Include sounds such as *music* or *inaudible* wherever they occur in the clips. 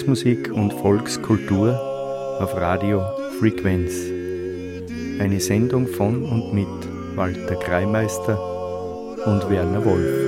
Volksmusik und Volkskultur auf Radio Frequenz. Eine Sendung von und mit Walter Kreimeister und Werner Wolf.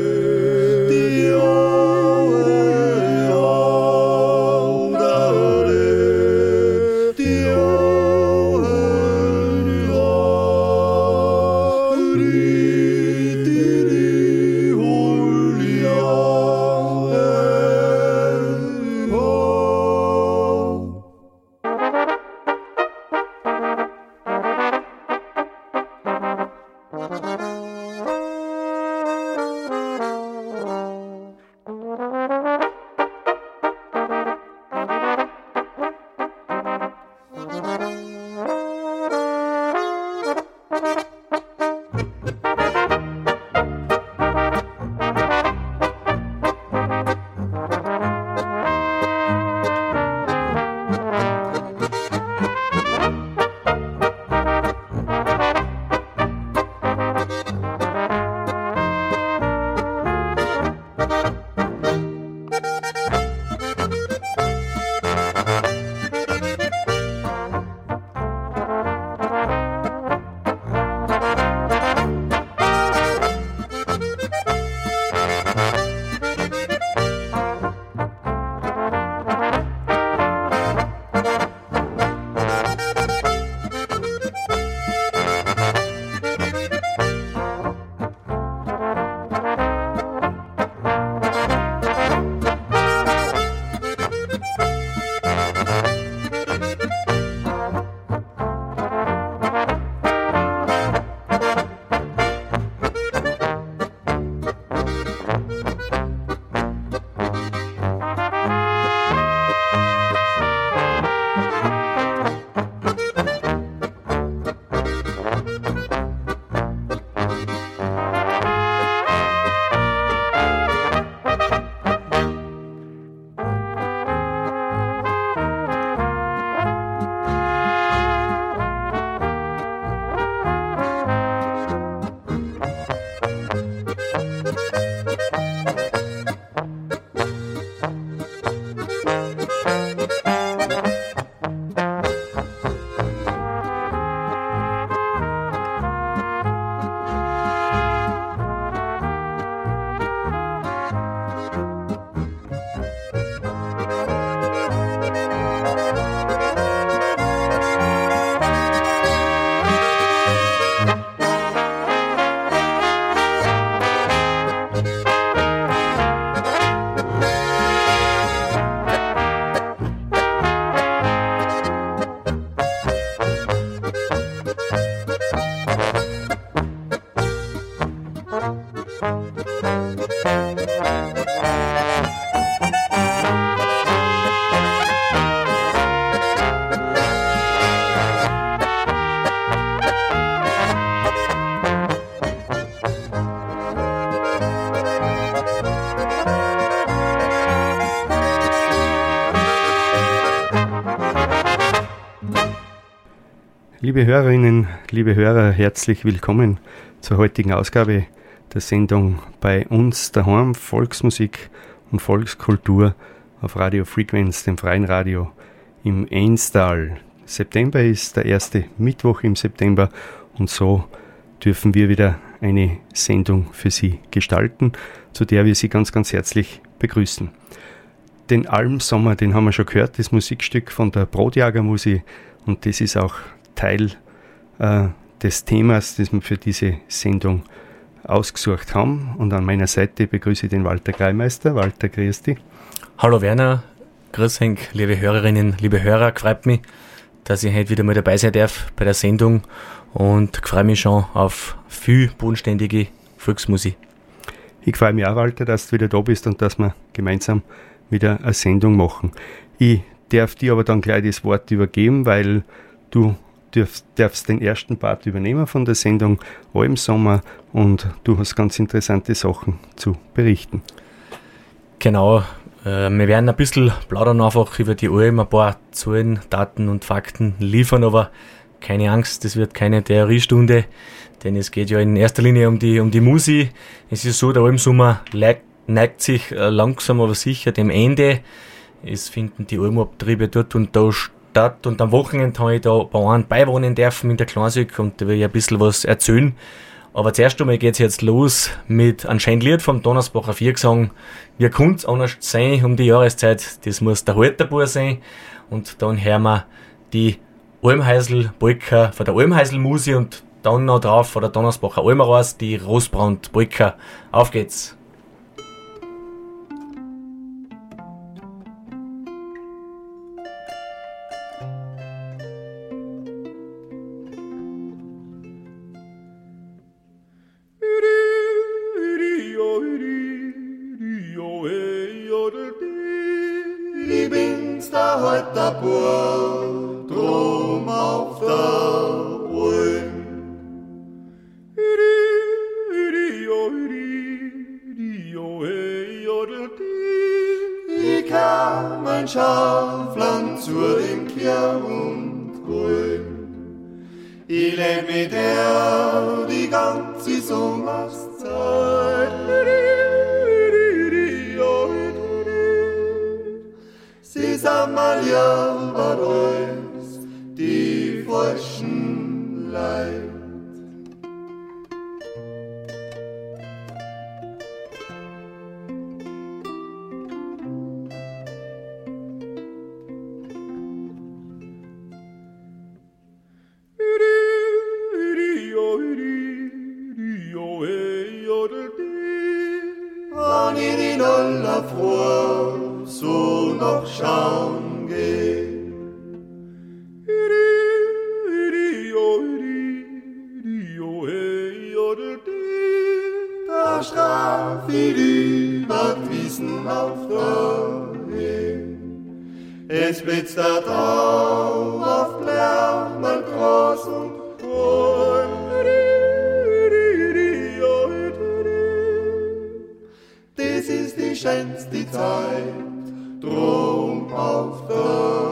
Liebe Hörerinnen, liebe Hörer, herzlich willkommen zur heutigen Ausgabe der Sendung bei uns daheim Volksmusik und Volkskultur auf Radio Frequenz, dem freien Radio im Einstal. September ist der erste Mittwoch im September und so dürfen wir wieder eine Sendung für Sie gestalten, zu der wir Sie ganz, ganz herzlich begrüßen. Den Almsommer, den haben wir schon gehört, das Musikstück von der Brotjagermusik und das ist auch Teil äh, des Themas, das wir für diese Sendung ausgesucht haben. Und an meiner Seite begrüße ich den Walter Greimeister. Walter, grüß dich. Hallo Werner, grüß Henk, liebe Hörerinnen, liebe Hörer, freut mich, dass ich heute wieder mal dabei sein darf bei der Sendung und freue mich schon auf viel bodenständige Volksmusik. Ich freue mich auch, Walter, dass du wieder da bist und dass wir gemeinsam wieder eine Sendung machen. Ich darf dir aber dann gleich das Wort übergeben, weil du darfst, darfst den ersten Part übernehmen von der Sendung Sommer und du hast ganz interessante Sachen zu berichten. Genau, äh, wir werden ein bisschen plaudern einfach über die Alm, ein paar Zahlen, Daten und Fakten liefern, aber keine Angst, das wird keine Theoriestunde, denn es geht ja in erster Linie um die, um die Musik. Es ist so, der Almsommer neigt sich äh, langsam aber sicher dem Ende. Es finden die Almabtriebe dort und da statt und am Wochenende habe ich da bei einem beiwohnen dürfen in der Klausik und da will ich ein bisschen was erzählen. Aber zuerst einmal geht's jetzt los mit einem schönen Lied vom Donnersbacher Viergesang. Wie kann's anders sein um die Jahreszeit? Das muss der Halterbauer sein. Und dann hören wir die Almheisel Polka von der Almheisel Musi und dann noch drauf von der Donnersbacher Almeras die Rosbrand Polka. Auf geht's! voller Frohe zu noch schauen geh. Da straf ich über Wiesen auf der Es blitzt der Tau auf Blaumen groß schenkst die Zeit, drum auf der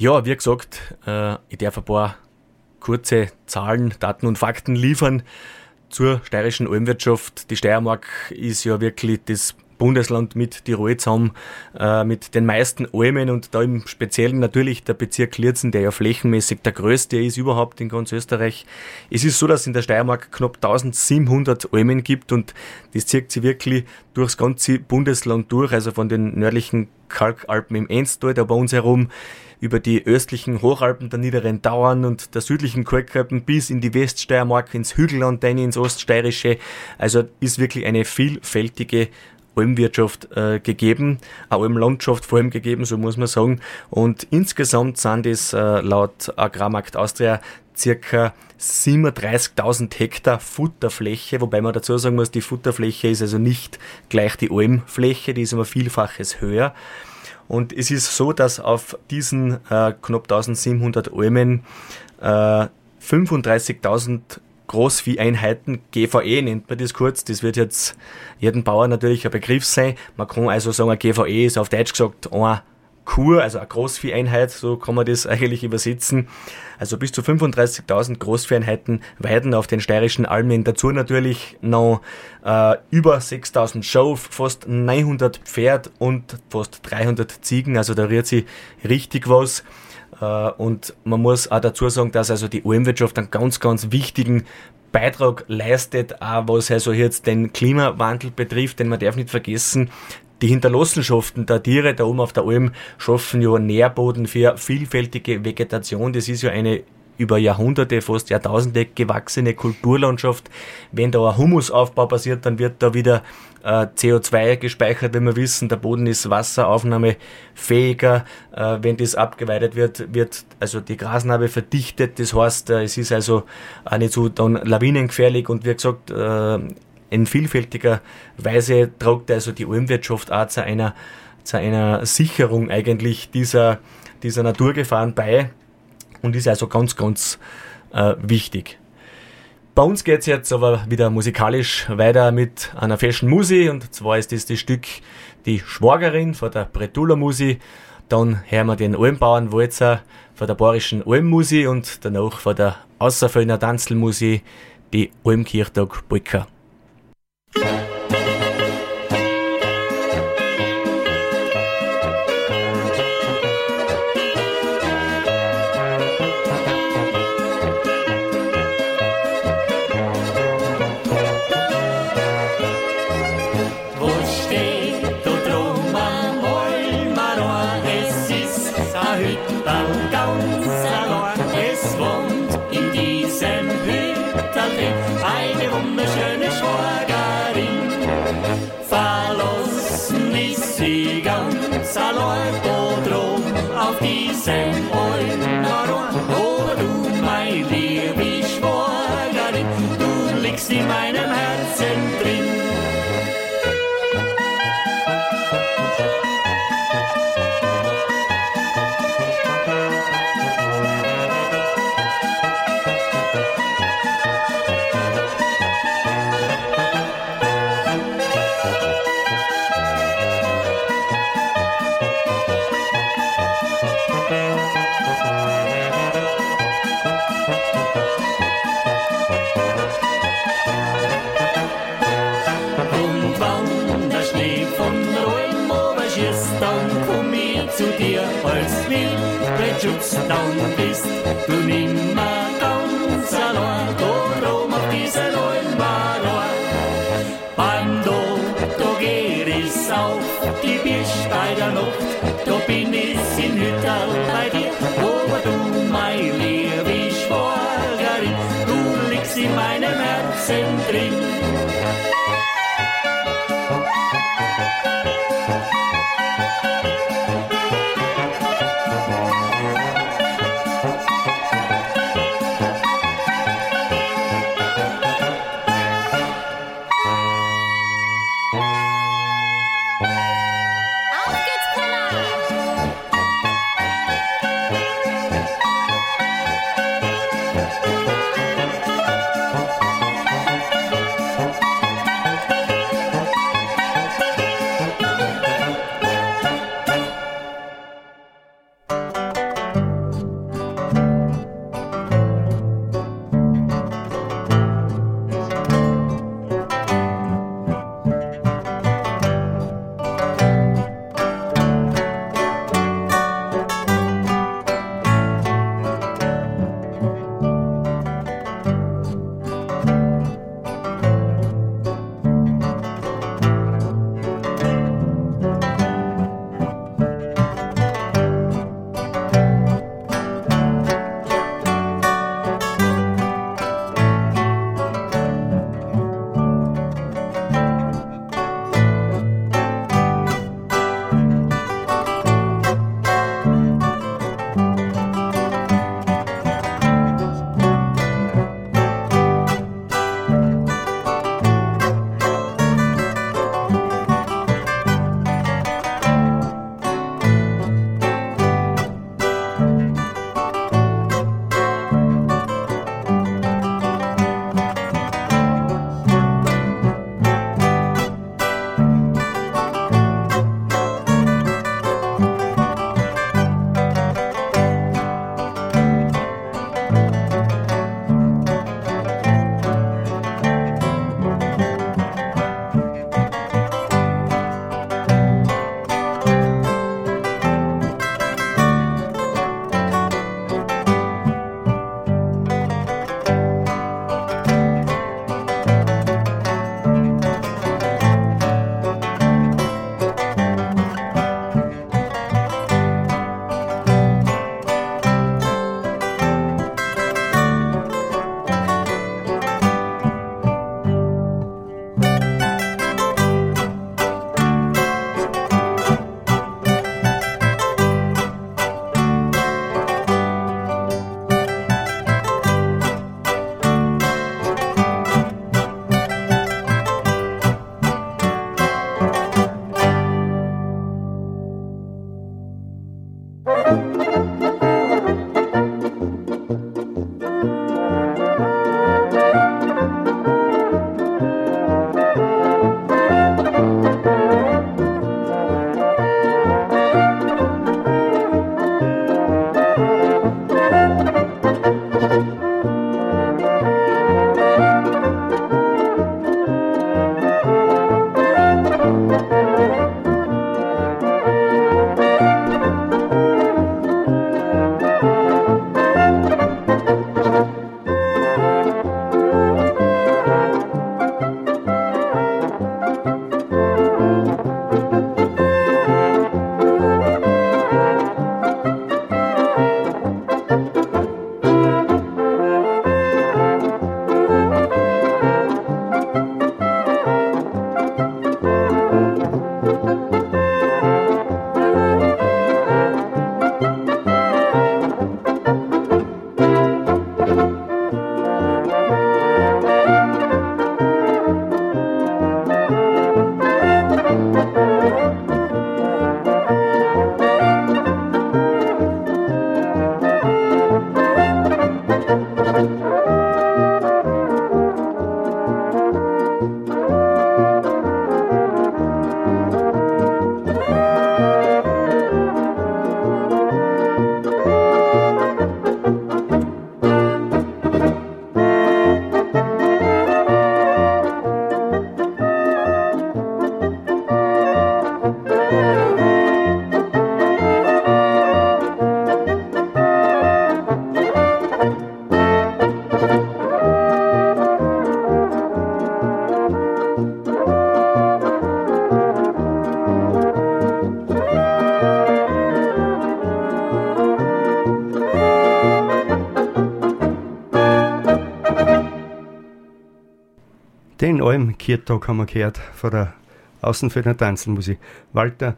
Ja, wie gesagt, äh, ich darf ein paar kurze Zahlen, Daten und Fakten liefern zur steirischen Almwirtschaft. Die Steiermark ist ja wirklich das Bundesland mit Tirol zusammen äh, mit den meisten Almen und da im Speziellen natürlich der Bezirk Lierzen, der ja flächenmäßig der größte ist überhaupt in ganz Österreich. Es ist so, dass es in der Steiermark knapp 1700 Almen gibt und das zieht sich wirklich durchs ganze Bundesland durch, also von den nördlichen Kalkalpen im Enstal, da bei uns herum, über die östlichen Hochalpen der Niederen Dauern und der südlichen Kalkalpen bis in die Weststeiermark, ins Hügelland, dann ins Oststeirische. Also ist wirklich eine vielfältige Almwirtschaft äh, gegeben, eine Almlandschaft vor allem gegeben, so muss man sagen. Und insgesamt sind es äh, laut Agrarmarkt Austria circa 37.000 Hektar Futterfläche, wobei man dazu sagen muss, die Futterfläche ist also nicht gleich die Almfläche, die ist immer vielfaches höher. Und es ist so, dass auf diesen äh, knapp 1700 Almen äh, 35.000 Großvieheinheiten, GVE nennt man das kurz, das wird jetzt jedem Bauer natürlich ein Begriff sein. Man kann also sagen, GVE ist auf Deutsch gesagt ein Kur, also eine Großvieheinheit, so kann man das eigentlich übersetzen. Also bis zu 35.000 Großvieheinheiten weiden auf den steirischen Almen. Dazu natürlich noch äh, über 6.000 Schau, fast 900 Pferd und fast 300 Ziegen. Also da rührt sich richtig was. Äh, und man muss auch dazu sagen, dass also die Almwirtschaft einen ganz, ganz wichtigen Beitrag leistet, auch was also jetzt den Klimawandel betrifft, denn man darf nicht vergessen, die Hinterlassenschaften der Tiere da oben auf der Alm schaffen ja Nährboden für vielfältige Vegetation. Das ist ja eine über Jahrhunderte, fast Jahrtausende gewachsene Kulturlandschaft. Wenn da ein Humusaufbau passiert, dann wird da wieder äh, CO2 gespeichert, wenn wir wissen, der Boden ist wasseraufnahmefähiger. Äh, wenn das abgeweidet wird, wird also die Grasnarbe verdichtet. Das heißt, äh, es ist also auch nicht so dann lawinengefährlich und wie gesagt, äh, in vielfältiger Weise tragt also die Almwirtschaft auch zu einer, zu einer Sicherung eigentlich dieser, dieser Naturgefahren bei und ist also ganz, ganz äh, wichtig. Bei uns geht es jetzt aber wieder musikalisch weiter mit einer Fashion Musi und zwar ist das das Stück Die Schwagerin von der Bretula Musi. Dann hören wir den Almbauern Walzer von der Bayerischen Almmusi und danach von der Außerföhner Tanzelmusi die Almkirchtag Polka. Yeah. Schutz down bist, du nimmer ganz allein, drum auf diese neuen Beim Doktor geht es auf die Birsch bei der Nacht, da bin ich in Hütterl bei dir, aber du, mein liebe Schwagerin, du liegst in meinem Herzen drin. Kirtag haben wir gehört von der Außenfelder Tanzelmusik. Walter,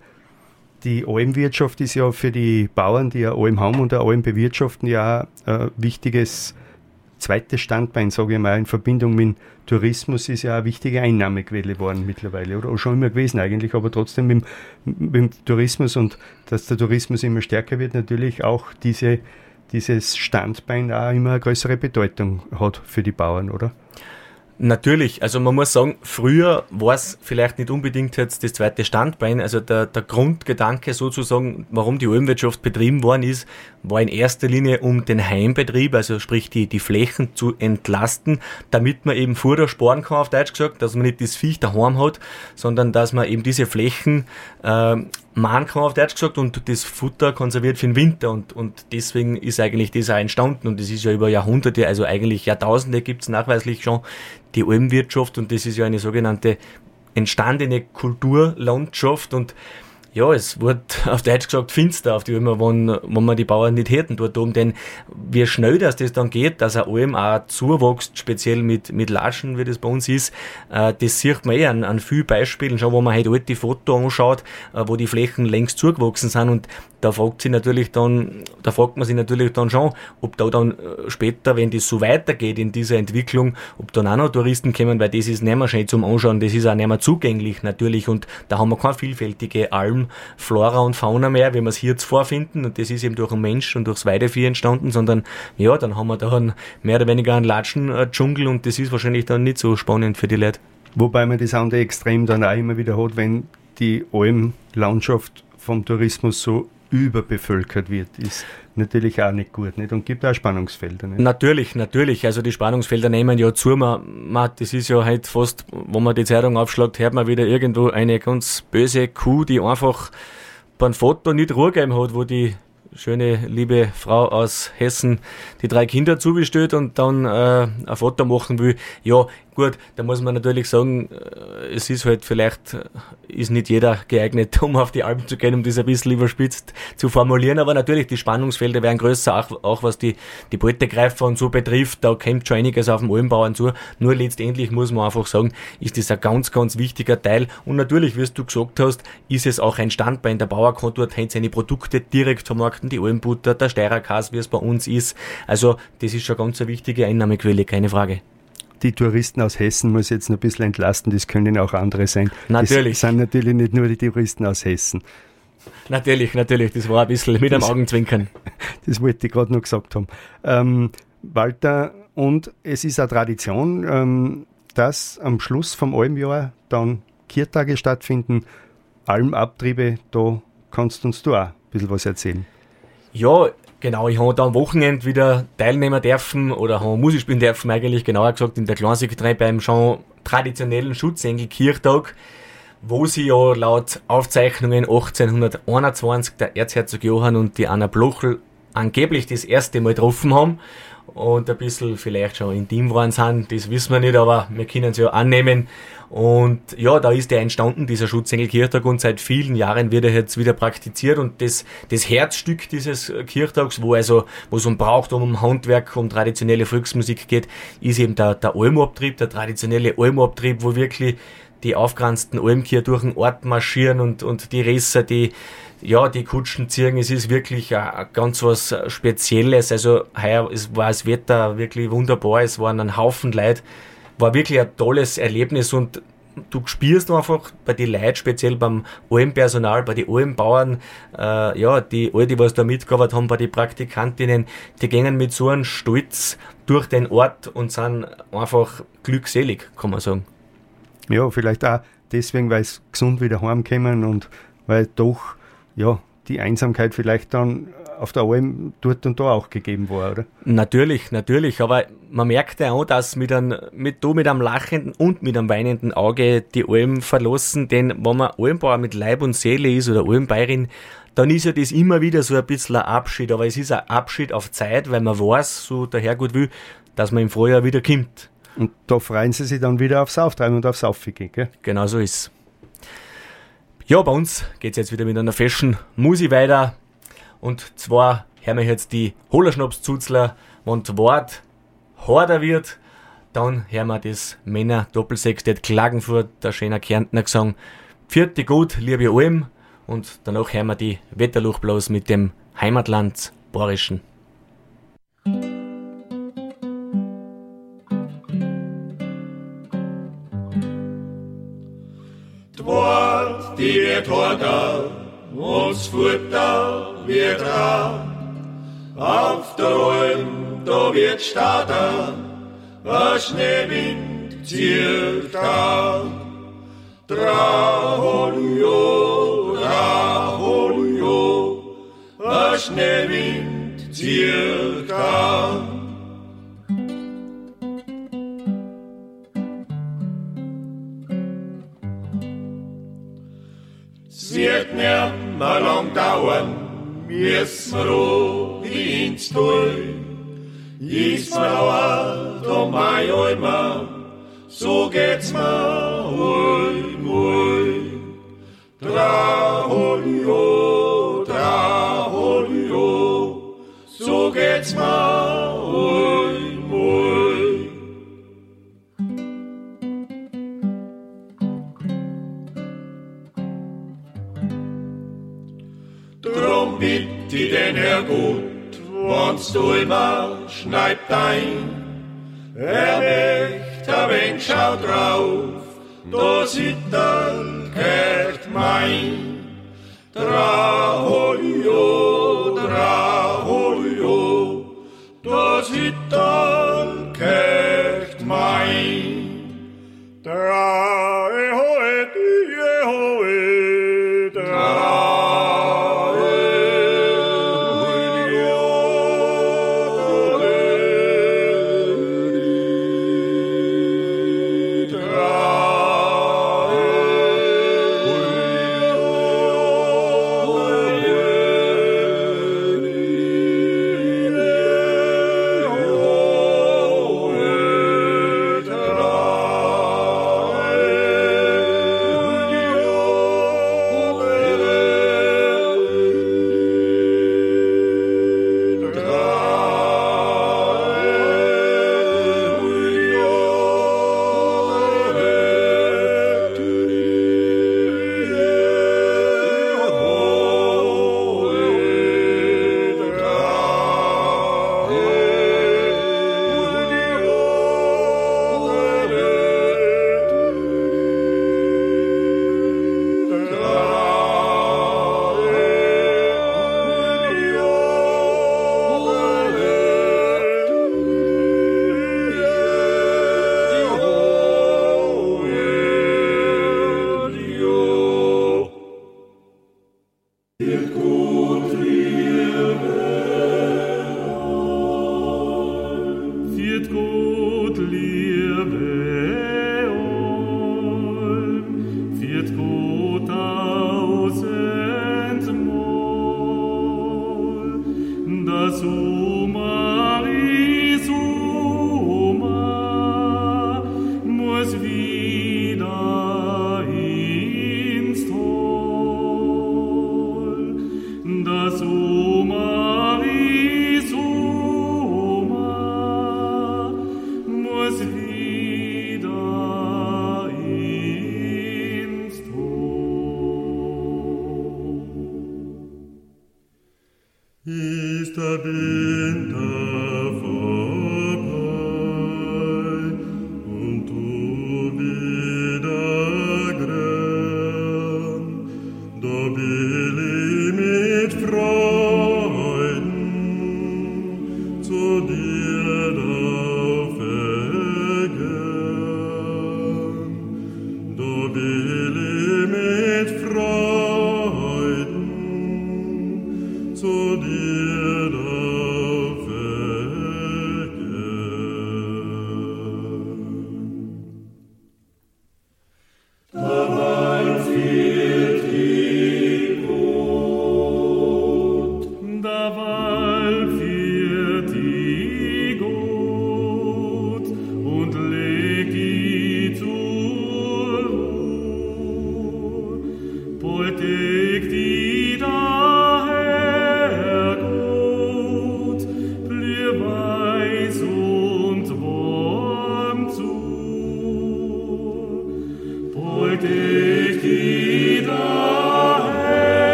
die Almwirtschaft ist ja für die Bauern, die ja Alm haben und Alm bewirtschaften, ja ein wichtiges zweites Standbein, sage ich mal, in Verbindung mit Tourismus ist ja eine wichtige Einnahmequelle geworden mittlerweile oder schon immer gewesen eigentlich, aber trotzdem mit, mit dem Tourismus und dass der Tourismus immer stärker wird, natürlich auch diese, dieses Standbein auch immer eine größere Bedeutung hat für die Bauern, oder? Natürlich, also man muss sagen, früher war es vielleicht nicht unbedingt jetzt das zweite Standbein, also der, der Grundgedanke sozusagen, warum die Almwirtschaft betrieben worden ist, war in erster Linie um den Heimbetrieb, also sprich die, die Flächen zu entlasten, damit man eben Futter sparen kann, auf Deutsch gesagt, dass man nicht das Viech daheim hat, sondern dass man eben diese Flächen äh, machen kann, auf Deutsch gesagt, und das Futter konserviert für den Winter. Und, und deswegen ist eigentlich das auch entstanden. Und das ist ja über Jahrhunderte, also eigentlich Jahrtausende gibt es nachweislich schon die Almwirtschaft und das ist ja eine sogenannte entstandene Kulturlandschaft und ja, es wurde *laughs* auf Deutsch gesagt finster auf die Alm, wenn, wenn man die Bauern nicht hätten dort oben, denn wie schnell dass das dann geht, dass ein Alm auch zuwächst, speziell mit, mit Latschen, wie das bei uns ist, äh, das sieht man eh an, an vielen Beispielen. Schon, wo man halt alte Fotos anschaut, äh, wo die Flächen längst zugewachsen sind und da fragt sich natürlich dann, da fragt man sich natürlich dann schon, ob da dann äh, später, wenn das so weitergeht in dieser Entwicklung, ob dann auch noch Touristen kommen, weil das ist nicht mehr schön zum Anschauen, das ist auch nicht mehr zugänglich natürlich und da haben wir keine vielfältige Alm, Flora und Fauna mehr, wie wir es hier jetzt vorfinden und das ist eben durch den Mensch und durchs Weidevieh entstanden, sondern ja, dann haben wir da einen, mehr oder weniger einen Latschen-Dschungel und das ist wahrscheinlich dann nicht so spannend für die Leute. Wobei man das andere Extrem dann auch immer wieder hat, wenn die Almlandschaft vom Tourismus so überbevölkert wird, ist natürlich auch nicht gut nicht? und gibt auch Spannungsfelder. Nicht? Natürlich, natürlich. Also die Spannungsfelder nehmen ja zu. Man, man, das ist ja halt fast, wenn man die Zeitung aufschlägt, hört man wieder irgendwo eine ganz böse Kuh, die einfach beim Foto nicht Ruhe gegeben hat, wo die schöne, liebe Frau aus Hessen die drei Kinder zugestellt und dann äh, ein Foto machen will. Ja, gut, da muss man natürlich sagen, äh, es ist halt vielleicht, äh, ist nicht jeder geeignet, *laughs* um auf die Alpen zu gehen, um das ein bisschen überspitzt zu formulieren, aber natürlich die Spannungsfelder werden größer, auch, auch was die, die Beutegreifer und so betrifft, da kommt schon einiges auf dem Almbauern zu, nur letztendlich muss man einfach sagen, ist das ein ganz, ganz wichtiger Teil. Und natürlich, wie du gesagt hast, ist es auch ein Standbein, der Bauer kann dort seine Produkte direkt vermarkten, die Almbutter, der Steirerkas, wie es bei uns ist, also das ist schon ganz eine wichtige Einnahmequelle, keine Frage die Touristen aus Hessen muss ich jetzt noch ein bisschen entlasten, das können auch andere sein. Natürlich. Das sind natürlich nicht nur die Touristen aus Hessen. Natürlich, natürlich, das war ein bisschen mit einem Augenzwinkern. *laughs* Das wollte ich gerade noch gesagt haben. Ähm, Walter, und es ist eine Tradition, ähm, dass am Schluss vom Almjahr dann Kirtage stattfinden, Almabtriebe, da kannst du uns da auch ein bisschen was erzählen. Ja, Genau, ich habe da am Wochenende wieder teilnehmen dürfen oder habe Musik spielen dürfen, eigentlich genauer gesagt in der Kleinsekretär beim schon traditionellen Schutzengel-Kirchtag, wo sie ja laut Aufzeichnungen 1821 der Erzherzog Johann und die Anna Blochel angeblich das erste Mal getroffen haben und ein bisschen vielleicht schon intim waren sind, das wissen wir nicht, aber wir können es ja annehmen. Und ja, da ist der entstanden, dieser Schutzengelkirchtag, und seit vielen Jahren wird er jetzt wieder praktiziert. Und das, das Herzstück dieses Kirchtags, wo also, wo es um Brauchtum, um Handwerk, um traditionelle Volksmusik geht, ist eben der, der Almabtrieb, der traditionelle Almabtrieb, wo wirklich die aufgeranzten Almkirche durch den Ort marschieren und, und die Resser, die, ja, die Kutschen ziehen. Es ist wirklich a, ganz was Spezielles. Also, heuer, war das Wetter wirklich wunderbar. Es waren ein Haufen Leute war wirklich ein tolles Erlebnis und du spürst einfach bei den Leuten, speziell beim OM-Personal, bei den OM-Bauern, äh, ja, die all die, was da mitgearbeitet haben, bei den Praktikantinnen, die gehen mit so einem Stolz durch den Ort und sind einfach glückselig, kann man sagen. Ja, vielleicht auch deswegen, weil sie gesund wieder heimkommen und weil doch, ja, die Einsamkeit vielleicht dann auf der Alm dort und da auch gegeben war, oder? Natürlich, natürlich, aber man merkt ja auch, dass mit einem, mit, du mit einem lachenden und mit einem weinenden Auge die Alm verlassen, denn wenn man Almbauer mit Leib und Seele ist oder Almbäuerin, dann ist ja das immer wieder so ein bisschen ein Abschied, aber es ist ein Abschied auf Zeit, weil man weiß, so der Herrgott will, dass man im Frühjahr wieder kommt. Und da freuen sie sich dann wieder aufs Auftreiben und aufs Aufficken, gell? Genau so ist Ja, bei uns geht es jetzt wieder mit einer Fashion Musik weiter. Und zwar hören wir jetzt die Hollerschnaps-Zuzler, wenn das Wort harder wird, Dann hören wir das Männer Doppelsextett Klagenfurt, der schöner Kärntner Gesang. Vierte gut, liebe Alm. Und danach hören wir die Wetterluchblaus mit dem Heimatland Borischen. Die wird Horger, uns Futter wird rar. Auf der Alm, da wird starten, ein Schneewind zieht an. Traholio, Traholio, ein Schneewind zieht an. Wird nimmer lang dauern, müssen wir auch ins Tull. Ist mir alt um mein Eimer, so geht's mir hui, hui. Traholio, Traholio, so geht's mir hui, bitt ich den Herr gut, wann's du immer schneibt ein. Er möcht ein wenig schau drauf, da sitterl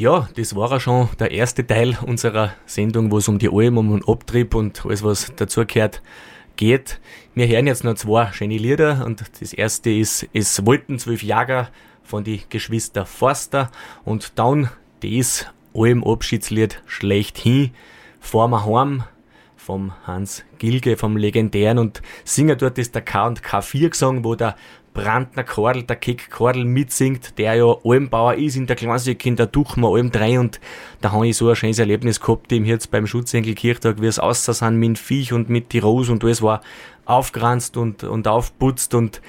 Ja, das war auch schon der erste Teil unserer Sendung, wo es um die Alm, um den Abtrieb und alles, was dazugehört, geht. Wir hören jetzt noch zwei schöne Lieder und das erste ist Es wollten zwölf Jäger von die Geschwister Forster und dann das Alm-Abschiedslied Schlechthin, Fahr wir heim vom Hans Gilge, vom legendären und Singer dort ist der K und K4 gesungen, wo der Brandner Kordel, der Kick Kordel mitsingt, der ja Almbauer ist in der Klassik, in der Duchma Alm 3 und da habe ich so ein schönes Erlebnis gehabt, im jetzt beim Schutzengelkirchtag, wie es aussah sind mit Viech und mit die Rose und alles war aufgeranzt und, und aufputzt und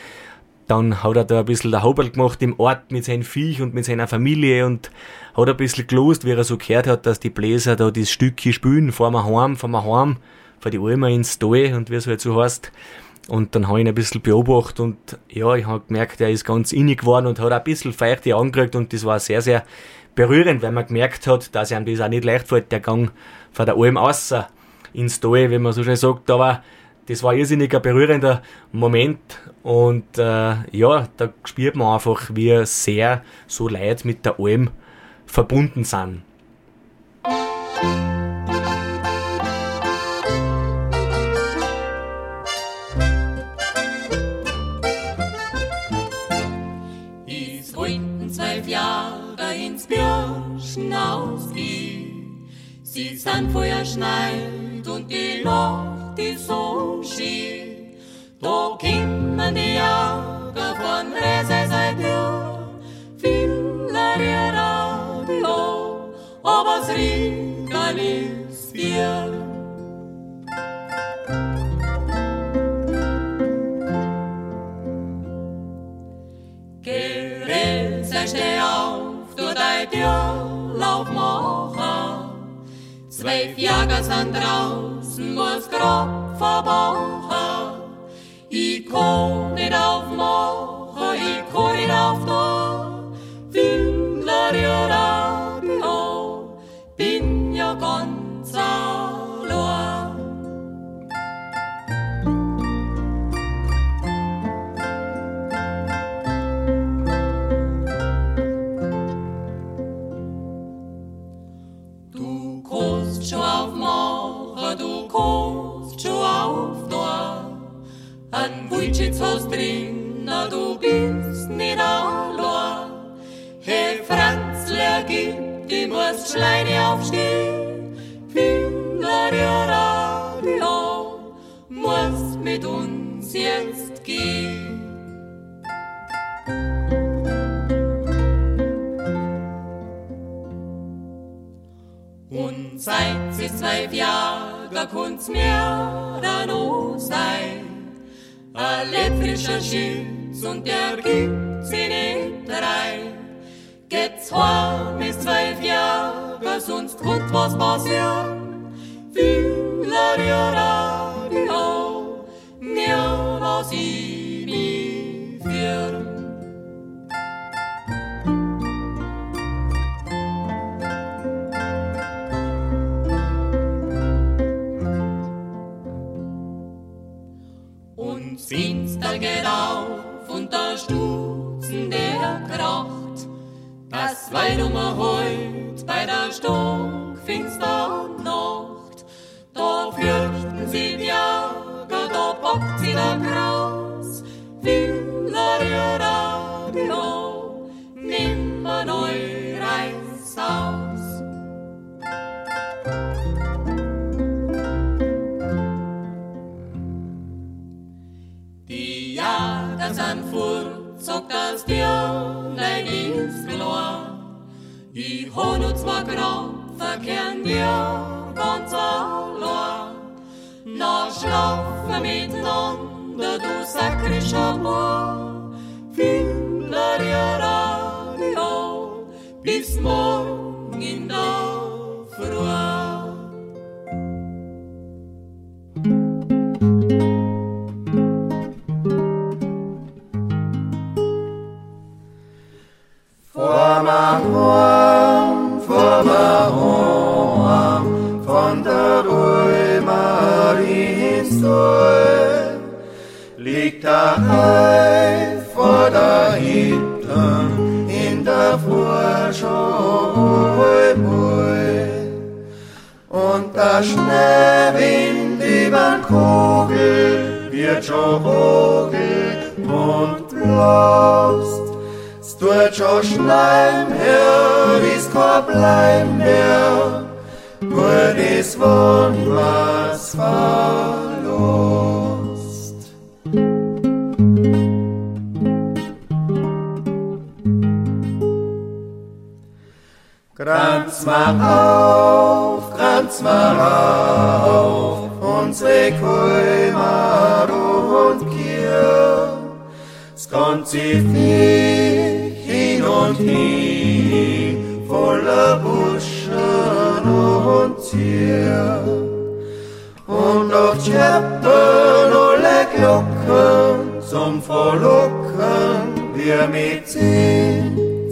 dann hat er da ein bisschen der Hauberl gemacht im Ort mit seinem Viech und mit seiner Familie und hat ein bisschen gelost, wie er so gehört hat, dass die Bläser da das Stückchen spielen, fahren wir heim, fahren wir heim, vor die Almer ins Tal und wie es halt so heißt. Und dann habe ich ihn ein bisschen beobachtet und ja, ich habe gemerkt, er ist ganz innig geworden und hat ein bisschen feuchte angekriegt und das war sehr, sehr berührend, weil man gemerkt hat, dass ihm das auch nicht leicht fällt, der Gang von der Alm außer ins Tal, wie man so schön sagt, aber das war irrsinnig ein berührender Moment und äh, ja, da spürt man einfach, wie sehr so Leute mit der Alm verbunden sind. Sie sind vorher schneit und die Luft ist so schön. Da kommen die Jäger von Rese seit Jahr, viele Radio, aber es Riegal ist dir. Tür, lauf machen. Zwölf Jäger sind draußen, muss grob verbauen. Ich kann nicht aufmachen, ich kann nicht auf bist nicht allein. Hey Franz, leer gibt, du musst Schleine aufstehen. Ihr Radio, musst mit uns jetzt gehen. Und seit sie zwölf Jahre kunnt's mir dann auch sein. Ein lebfrischer Schütz und der gibt sie nicht rein. Geht's heim bis zwölf Jahre, sonst kommt was passiert. Fühler ihr finster geht auf und da stutzen der Kracht. Das weil um heut bei der stockfinster fort, sagt das dir, nein, ist klar. Ich hab nur zwar grad, verkehren wir ganz allein. Na, schlafen miteinander, du sakrischer Bohr. Fühler ihr Radio, bis morgen in der Früh. Von der Römer ins Tor, liegt der Hai vor der Hütte in der Vorschau. Und der Schneewind übern Kugel wird schon hogel und bloßt. Schon schneien her, wie's kein Bleib mehr, nur das Wund was verlost. Kranz mach auf, Kranz mach auf, unsere Kulmar und Kier. Es kommt sie flieg hin und hin, voller Buschen und Zier. Und auf Tscheppen alle Glocken zum Verlocken wir mit sind.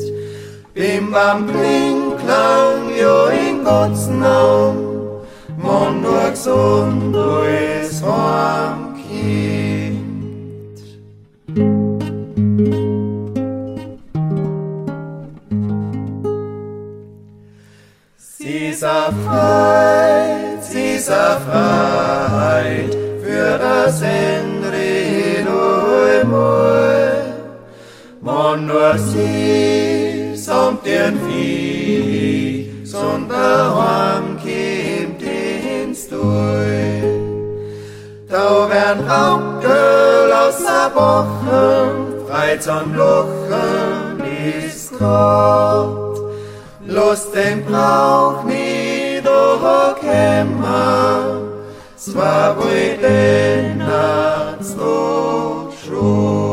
Bim bam kling klang jo in Gottes Namen, Mond nur gesund durchs Horn Kind. Ist Freiheit, ist Freiheit für das Enrido im Man nur sie samt den Vieh, sonder kommt ins Durch. Da werden Augen aus der Wochen, Freiz und Luchen ist grad. Los den Brauch nie durchkämmer, zwar wohl den Natz noch schrot.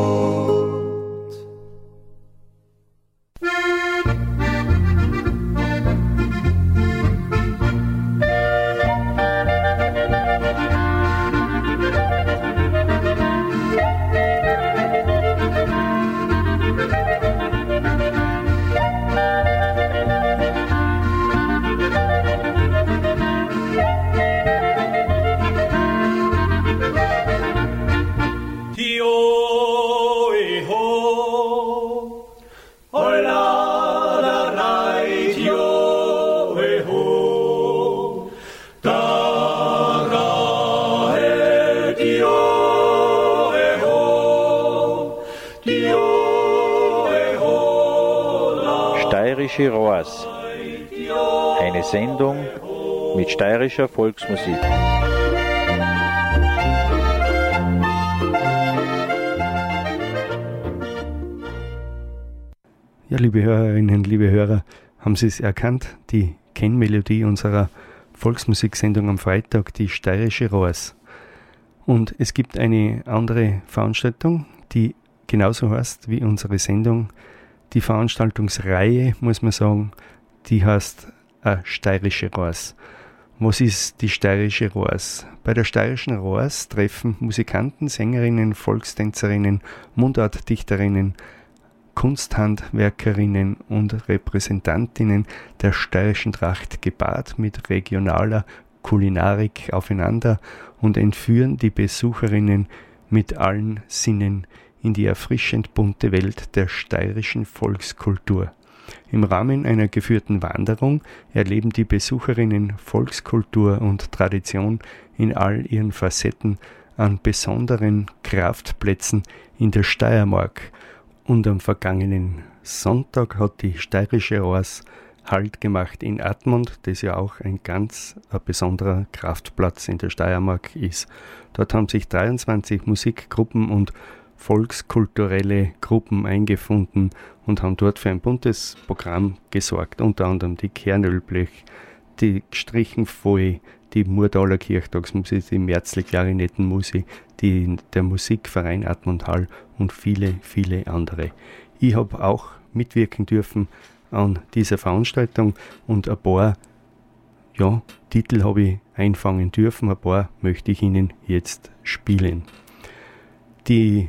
Sendung mit steirischer Volksmusik. Ja, liebe Hörerinnen, liebe Hörer, haben Sie es erkannt? Die Kennmelodie unserer Volksmusiksendung am Freitag, die Steirische Rohrs. Und es gibt eine andere Veranstaltung, die genauso heißt wie unsere Sendung. Die Veranstaltungsreihe, muss man sagen, die heißt äh, Steirische Rohrs. Was ist die Steirische Rohrs? Bei der Steirischen Rohrs treffen Musikanten, Sängerinnen, Volkstänzerinnen, Mundartdichterinnen, Kunsthandwerkerinnen und Repräsentantinnen der steirischen Tracht gepaart mit regionaler Kulinarik aufeinander und entführen die Besucherinnen mit allen Sinnen in die erfrischend bunte Welt der steirischen Volkskultur. Im Rahmen einer geführten Wanderung erleben die Besucherinnen Volkskultur und Tradition in all ihren Facetten an besonderen Kraftplätzen in der Steiermark, und am vergangenen Sonntag hat die steirische Ors Halt gemacht in Admont, das ja auch ein ganz ein besonderer Kraftplatz in der Steiermark ist. Dort haben sich 23 Musikgruppen und volkskulturelle Gruppen eingefunden und haben dort für ein buntes Programm gesorgt. Unter anderem die Kernölblech, die Gestrichen voll, die Murdaler Kirchtagsmusik, die Märzle Klarinettenmusik, die, der Musikverein Admund Hall und viele, viele andere. Ich habe auch mitwirken dürfen an dieser Veranstaltung und ein paar ja, Titel habe ich einfangen dürfen, ein paar möchte ich Ihnen jetzt spielen. Die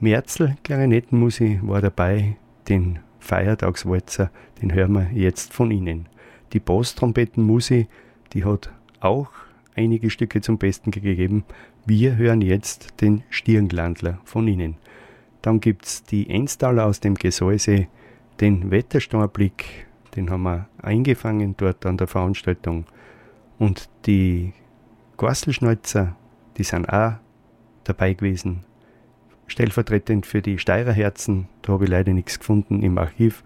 Märzl Klarinettenmusik war dabei, den Feiertagswalzer, den hören wir jetzt von Ihnen. Die Bass-Trompetenmusik, die hat auch einige Stücke zum Besten gegeben. Wir hören jetzt den Stirnglandler von Ihnen. Dann gibt es die Enstaler aus dem Gesäuse, den Wetterstarblick, den haben wir eingefangen dort an der Veranstaltung. Und die Gorselschneuzer, die sind auch dabei gewesen. Stellvertretend für die Steirerherzen, da habe ich leider nichts gefunden im Archiv,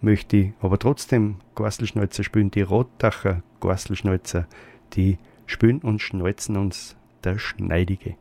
möchte ich aber trotzdem Gorselschneuzer spielen, die Rottacher Gorselschneuzer, die spülen und schneuzen uns der Schneidige.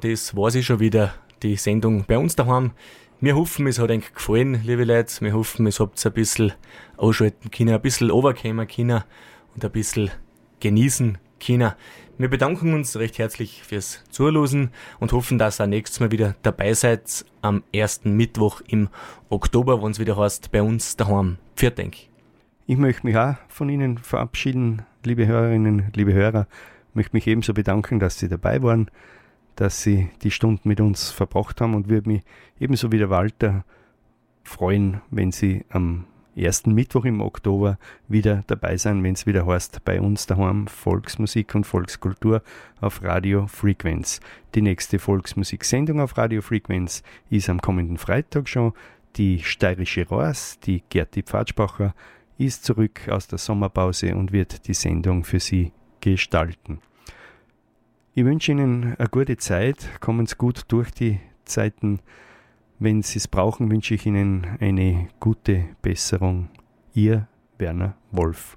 Das war sie schon wieder, die Sendung bei uns daheim. Wir hoffen, es hat euch gefallen, liebe Leute. Wir hoffen, es habt ein bisschen ausschalten können, ein bisschen runterkommen können und ein bisschen genießen können. Wir bedanken uns recht herzlich fürs Zuhören und hoffen, dass ihr nächstes Mal wieder dabei seid am ersten Mittwoch im Oktober, wenn es wieder heißt, bei uns daheim. Pfiat denk. Ich möchte mich auch von Ihnen verabschieden, liebe Hörerinnen, liebe Hörer. Ich möchte mich ebenso bedanken, dass Sie dabei waren dass Sie die Stunden mit uns verbracht haben und würde mich ebenso wie der Walter freuen, wenn Sie am ersten Mittwoch im Oktober wieder dabei sein, wenn es wieder heißt, bei uns daheim Volksmusik und Volkskultur auf Radio Frequenz. Die nächste Volksmusiksendung auf Radio Frequenz ist am kommenden Freitag schon. Die steirische Rohrs, die Gerti Pfadspacher, ist zurück aus der Sommerpause und wird die Sendung für Sie gestalten. Ich wünsche Ihnen eine gute Zeit, kommen Sie gut durch die Zeiten. Wenn Sie es brauchen, wünsche ich Ihnen eine gute Besserung. Ihr Werner Wolf.